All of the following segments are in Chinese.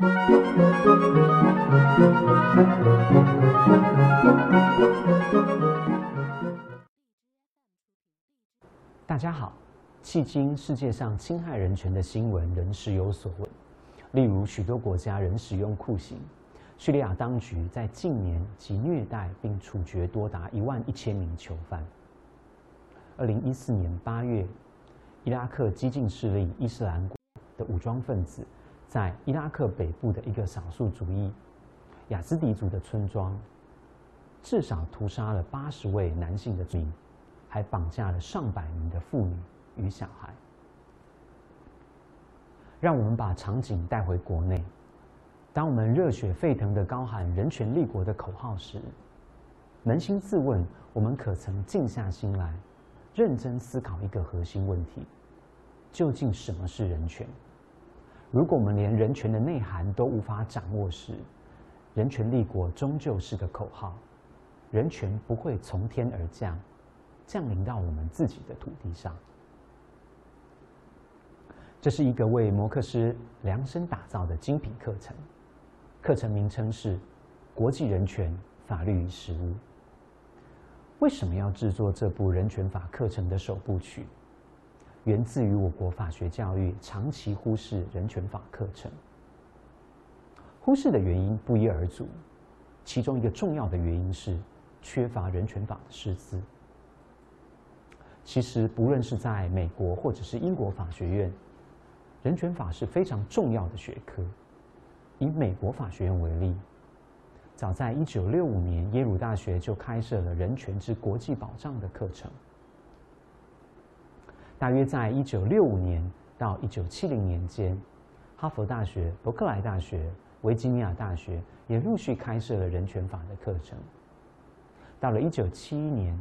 大家好，迄今世界上侵害人权的新闻仍时有所闻，例如许多国家仍使用酷刑。叙利亚当局在近年即虐待并处决多达一万一千名囚犯。二零一四年八月，伊拉克激进势力伊斯兰国的武装分子在伊拉克北部的一个少数族裔雅兹迪族的村庄，至少屠杀了八十位男性的民。还绑架了上百名的妇女与小孩。让我们把场景带回国内。当我们热血沸腾的高喊“人权立国”的口号时，扪心自问，我们可曾静下心来，认真思考一个核心问题：究竟什么是人权？如果我们连人权的内涵都无法掌握时，人权立国终究是个口号，人权不会从天而降。降临到我们自己的土地上。这是一个为摩克斯量身打造的精品课程，课程名称是《国际人权法律与实务》。为什么要制作这部人权法课程的首部曲？源自于我国法学教育长期忽视人权法课程，忽视的原因不一而足，其中一个重要的原因是缺乏人权法的师资。其实，不论是在美国或者是英国法学院，人权法是非常重要的学科。以美国法学院为例，早在一九六五年，耶鲁大学就开设了人权之国际保障的课程。大约在一九六五年到一九七零年间，哈佛大学、伯克莱大学、维吉尼亚大学也陆续开设了人权法的课程。到了一九七一年。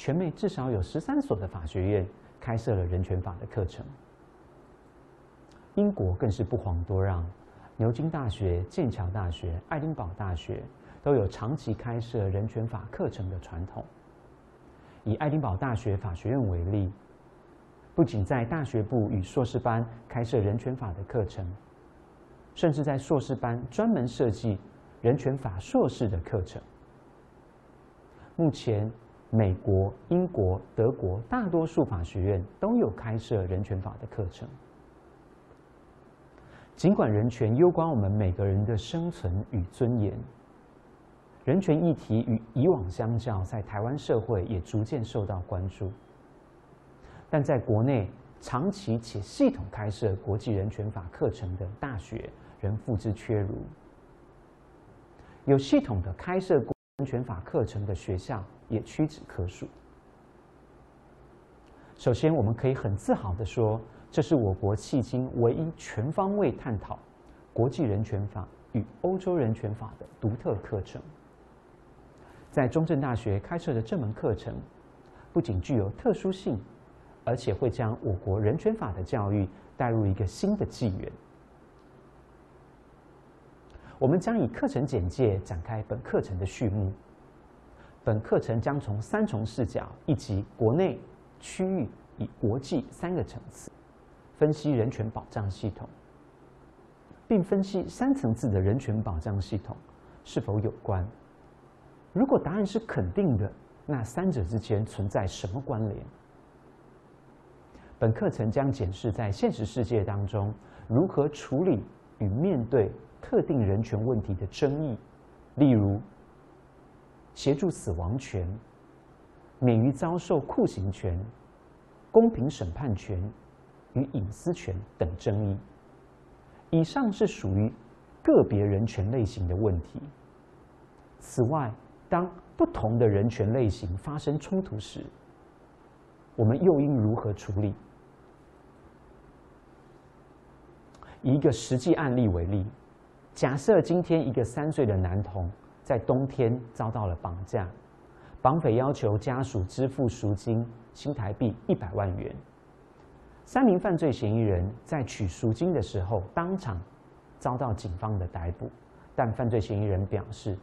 全美至少有十三所的法学院开设了人权法的课程。英国更是不遑多让，牛津大学、剑桥大学、爱丁堡大学都有长期开设人权法课程的传统。以爱丁堡大学法学院为例，不仅在大学部与硕士班开设人权法的课程，甚至在硕士班专门设计人权法硕士的课程。目前。美国、英国、德国大多数法学院都有开设人权法的课程。尽管人权攸关我们每个人的生存与尊严，人权议题与以往相较，在台湾社会也逐渐受到关注。但在国内长期且系统开设国际人权法课程的大学仍付之阙如。有系统的开设人权法课程的学校。也屈指可数。首先，我们可以很自豪的说，这是我国迄今唯一全方位探讨国际人权法与欧洲人权法的独特课程。在中正大学开设的这门课程，不仅具有特殊性，而且会将我国人权法的教育带入一个新的纪元。我们将以课程简介展开本课程的序幕。本课程将从三重视角以及国内、区域与国际三个层次分析人权保障系统，并分析三层次的人权保障系统是否有关。如果答案是肯定的，那三者之间存在什么关联？本课程将检视在现实世界当中如何处理与面对特定人权问题的争议，例如。协助死亡权、免于遭受酷刑权、公平审判权与隐私权等争议。以上是属于个别人权类型的问题。此外，当不同的人权类型发生冲突时，我们又应如何处理？以一个实际案例为例，假设今天一个三岁的男童。在冬天遭到了绑架，绑匪要求家属支付赎金新台币一百万元。三名犯罪嫌疑人在取赎金的时候当场遭到警方的逮捕，但犯罪嫌疑人表示，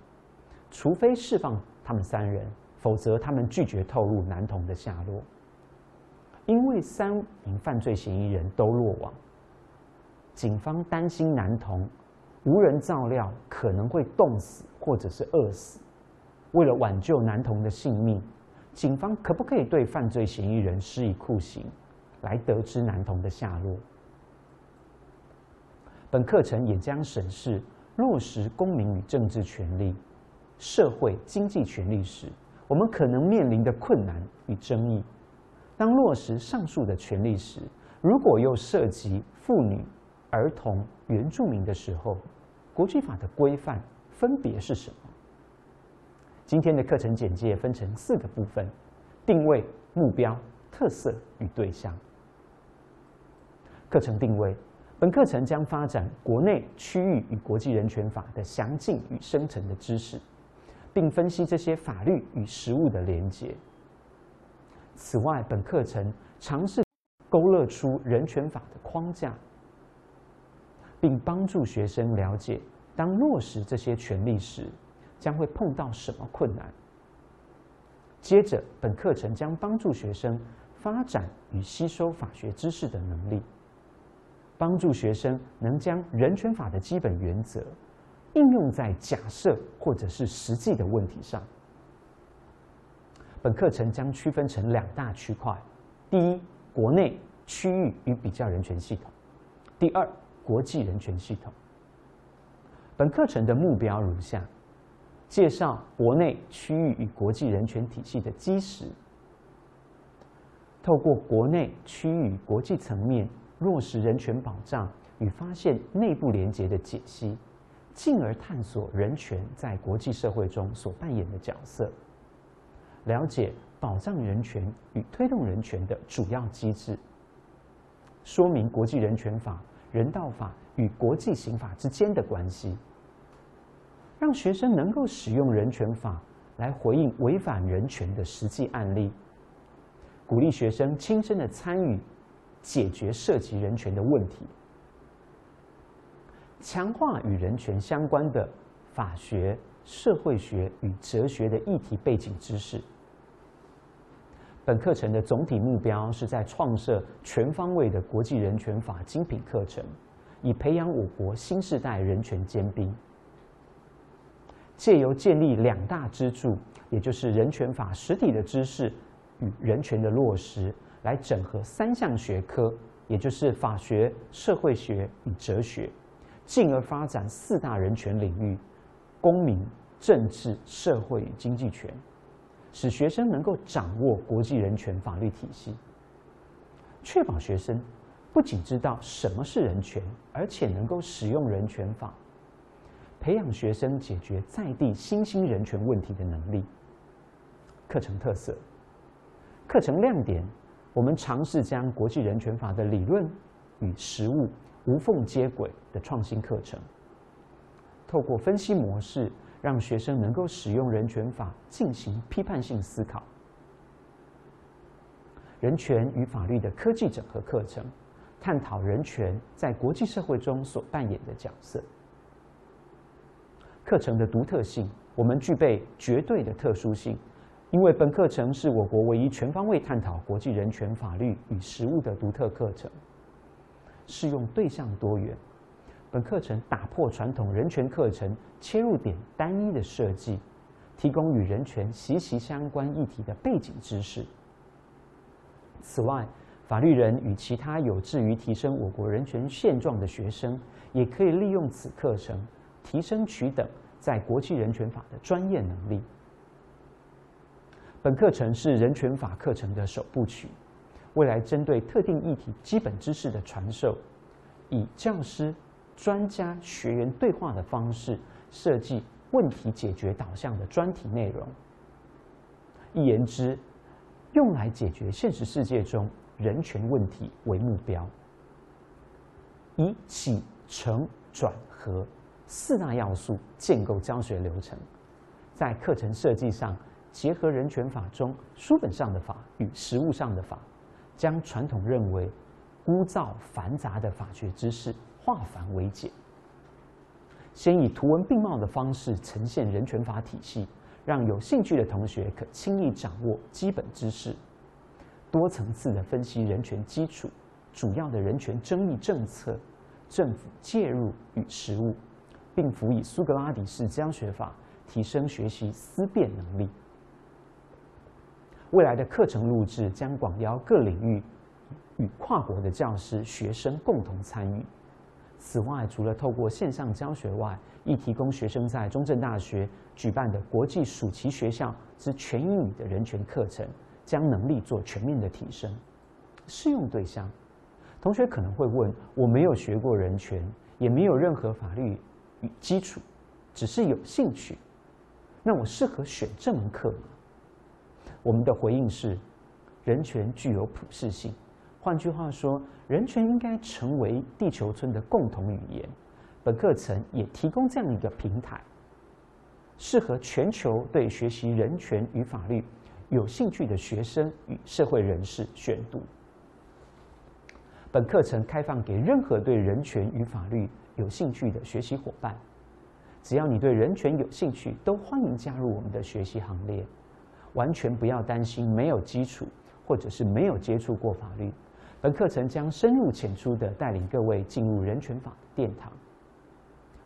除非释放他们三人，否则他们拒绝透露男童的下落。因为三名犯罪嫌疑人都落网，警方担心男童无人照料，可能会冻死或者是饿死。为了挽救男童的性命，警方可不可以对犯罪嫌疑人施以酷刑，来得知男童的下落？本课程也将审视落实公民与政治权利、社会经济权利时，我们可能面临的困难与争议。当落实上述的权利时，如果又涉及妇女、儿童、原住民的时候，国际法的规范分别是什么？今天的课程简介分成四个部分：定位、目标、特色与对象。课程定位，本课程将发展国内、区域与国际人权法的详尽与深层的知识，并分析这些法律与实务的连结。此外，本课程尝试。勾勒出人权法的框架，并帮助学生了解，当落实这些权利时，将会碰到什么困难。接着，本课程将帮助学生发展与吸收法学知识的能力，帮助学生能将人权法的基本原则应用在假设或者是实际的问题上。本课程将区分成两大区块：第一，国内。区域与比较人权系统。第二，国际人权系统。本课程的目标如下：介绍国内、区域与国际人权体系的基石，透过国内、区域、国际层面落实人权保障与发现内部连结的解析，进而探索人权在国际社会中所扮演的角色，了解保障人权与推动人权的主要机制。说明国际人权法、人道法与国际刑法之间的关系，让学生能够使用人权法来回应违反人权的实际案例，鼓励学生亲身的参与解决涉及人权的问题，强化与人权相关的法学、社会学与哲学的议题背景知识。本课程的总体目标是在创设全方位的国际人权法精品课程，以培养我国新时代人权尖兵。借由建立两大支柱，也就是人权法实体的知识与人权的落实，来整合三项学科，也就是法学、社会学与哲学，进而发展四大人权领域：公民、政治、社会与经济权。使学生能够掌握国际人权法律体系，确保学生不仅知道什么是人权，而且能够使用人权法，培养学生解决在地新兴人权问题的能力。课程特色、课程亮点，我们尝试将国际人权法的理论与实务无缝接轨的创新课程，透过分析模式。让学生能够使用人权法进行批判性思考，人权与法律的科技整合课程，探讨人权在国际社会中所扮演的角色。课程的独特性，我们具备绝对的特殊性，因为本课程是我国唯一全方位探讨国际人权法律与实务的独特课程，适用对象多元。本课程打破传统人权课程切入点单一的设计，提供与人权息息相关议题的背景知识。此外，法律人与其他有志于提升我国人权现状的学生，也可以利用此课程提升取等在国际人权法的专业能力。本课程是人权法课程的首部曲，未来针对特定议题基本知识的传授，以教师。专家学员对话的方式设计问题解决导向的专题内容，一言之，用来解决现实世界中人权问题为目标，以起承转合四大要素建构教学流程，在课程设计上结合人权法中书本上的法与实务上的法，将传统认为枯燥繁杂的法学知识。化繁为简，先以图文并茂的方式呈现人权法体系，让有兴趣的同学可轻易掌握基本知识。多层次的分析人权基础、主要的人权争议政策、政府介入与实务，并辅以苏格拉底式教学法，提升学习思辨能力。未来的课程录制将广邀各领域与跨国的教师、学生共同参与。此外，除了透过线上教学外，亦提供学生在中正大学举办的国际暑期学校之全英语的人权课程，将能力做全面的提升。适用对象，同学可能会问：我没有学过人权，也没有任何法律与基础，只是有兴趣，那我适合选这门课吗？我们的回应是：人权具有普适性。换句话说，人权应该成为地球村的共同语言。本课程也提供这样一个平台，适合全球对学习人权与法律有兴趣的学生与社会人士选读。本课程开放给任何对人权与法律有兴趣的学习伙伴，只要你对人权有兴趣，都欢迎加入我们的学习行列。完全不要担心没有基础，或者是没有接触过法律。本课程将深入浅出的带领各位进入人权法的殿堂。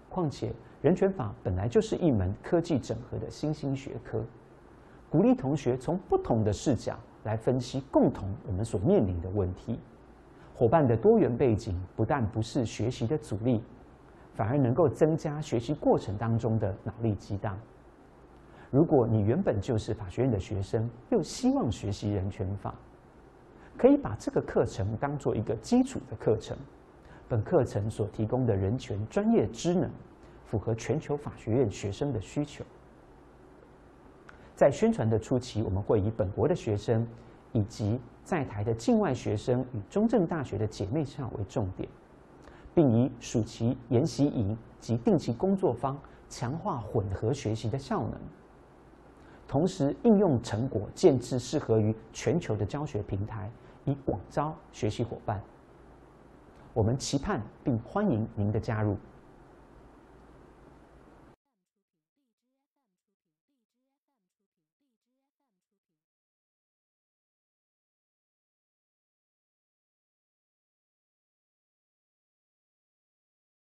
况且，人权法本来就是一门科技整合的新兴学科，鼓励同学从不同的视角来分析共同我们所面临的问题。伙伴的多元背景不但不是学习的阻力，反而能够增加学习过程当中的脑力激荡。如果你原本就是法学院的学生，又希望学习人权法，可以把这个课程当做一个基础的课程。本课程所提供的人权专业知能，符合全球法学院学生的需求。在宣传的初期，我们会以本国的学生以及在台的境外学生与中正大学的姐妹校为重点，并以暑期研习营及定期工作坊强化混合学习的效能。同时，应用成果建制适合于全球的教学平台，以广招学习伙伴。我们期盼并欢迎您的加入。